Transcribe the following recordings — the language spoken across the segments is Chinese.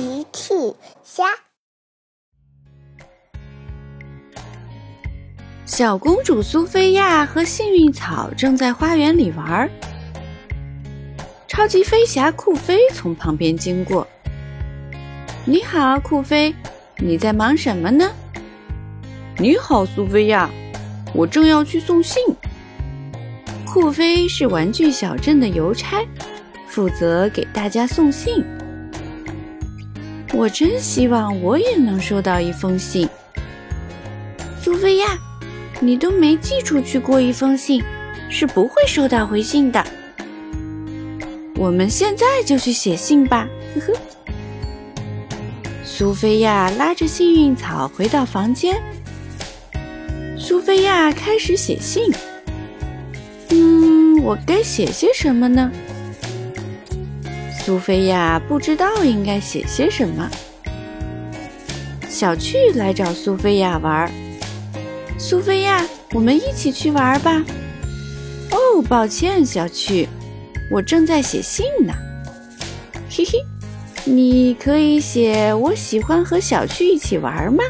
奇趣虾，小公主苏菲亚和幸运草正在花园里玩儿。超级飞侠酷飞从旁边经过。你好，酷飞，你在忙什么呢？你好，苏菲亚，我正要去送信。酷飞是玩具小镇的邮差，负责给大家送信。我真希望我也能收到一封信。苏菲亚，你都没寄出去过一封信，是不会收到回信的。我们现在就去写信吧。呵呵。苏菲亚拉着幸运草回到房间。苏菲亚开始写信。嗯，我该写些什么呢？苏菲亚不知道应该写些什么。小趣来找苏菲亚玩。苏菲亚，我们一起去玩吧。哦，抱歉，小趣，我正在写信呢。嘿嘿，你可以写我喜欢和小趣一起玩吗？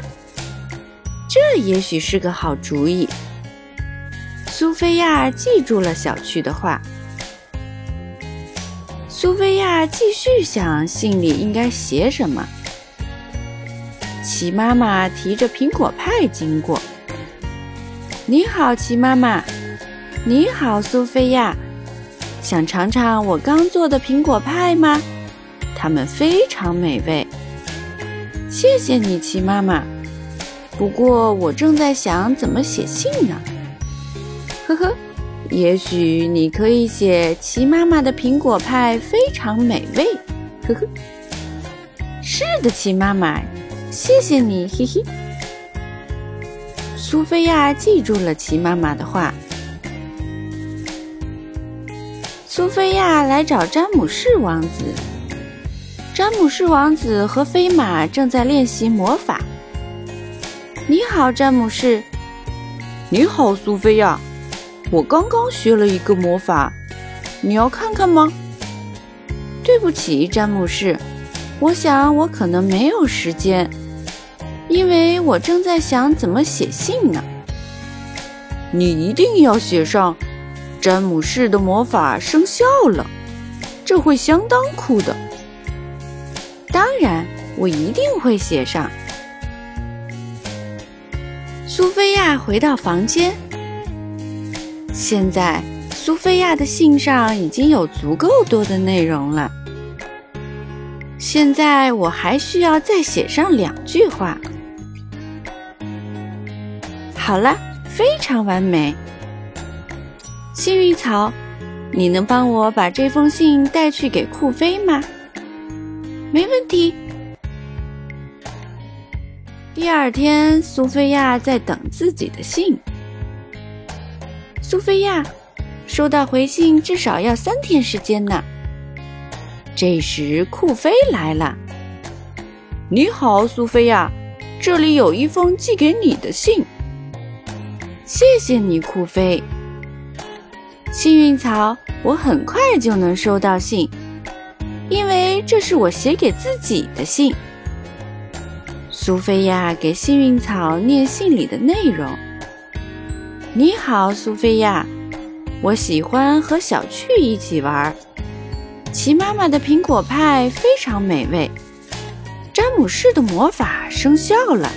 这也许是个好主意。苏菲亚记住了小趣的话。苏菲亚继续想信里应该写什么。齐妈妈提着苹果派经过。你好，齐妈妈。你好，苏菲亚。想尝尝我刚做的苹果派吗？它们非常美味。谢谢你，齐妈妈。不过我正在想怎么写信呢。呵呵。也许你可以写齐妈妈的苹果派非常美味，呵呵。是的，齐妈妈，谢谢你，嘿嘿。苏菲亚记住了齐妈妈的话。苏菲亚来找詹姆士王子。詹姆士王子和飞马正在练习魔法。你好，詹姆士。你好，苏菲亚。我刚刚学了一个魔法，你要看看吗？对不起，詹姆士，我想我可能没有时间，因为我正在想怎么写信呢。你一定要写上，詹姆士的魔法生效了，这会相当酷的。当然，我一定会写上。苏菲亚回到房间。现在，苏菲亚的信上已经有足够多的内容了。现在我还需要再写上两句话。好了，非常完美。幸运草，你能帮我把这封信带去给酷飞吗？没问题。第二天，苏菲亚在等自己的信。苏菲亚，收到回信至少要三天时间呢。这时，酷飞来了。你好，苏菲亚，这里有一封寄给你的信。谢谢你，酷飞。幸运草，我很快就能收到信，因为这是我写给自己的信。苏菲亚给幸运草念信里的内容。你好，苏菲亚。我喜欢和小趣一起玩。齐妈妈的苹果派非常美味。詹姆士的魔法生效了。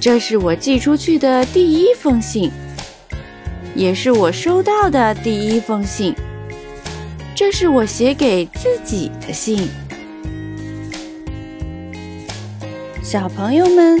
这是我寄出去的第一封信，也是我收到的第一封信。这是我写给自己的信。小朋友们。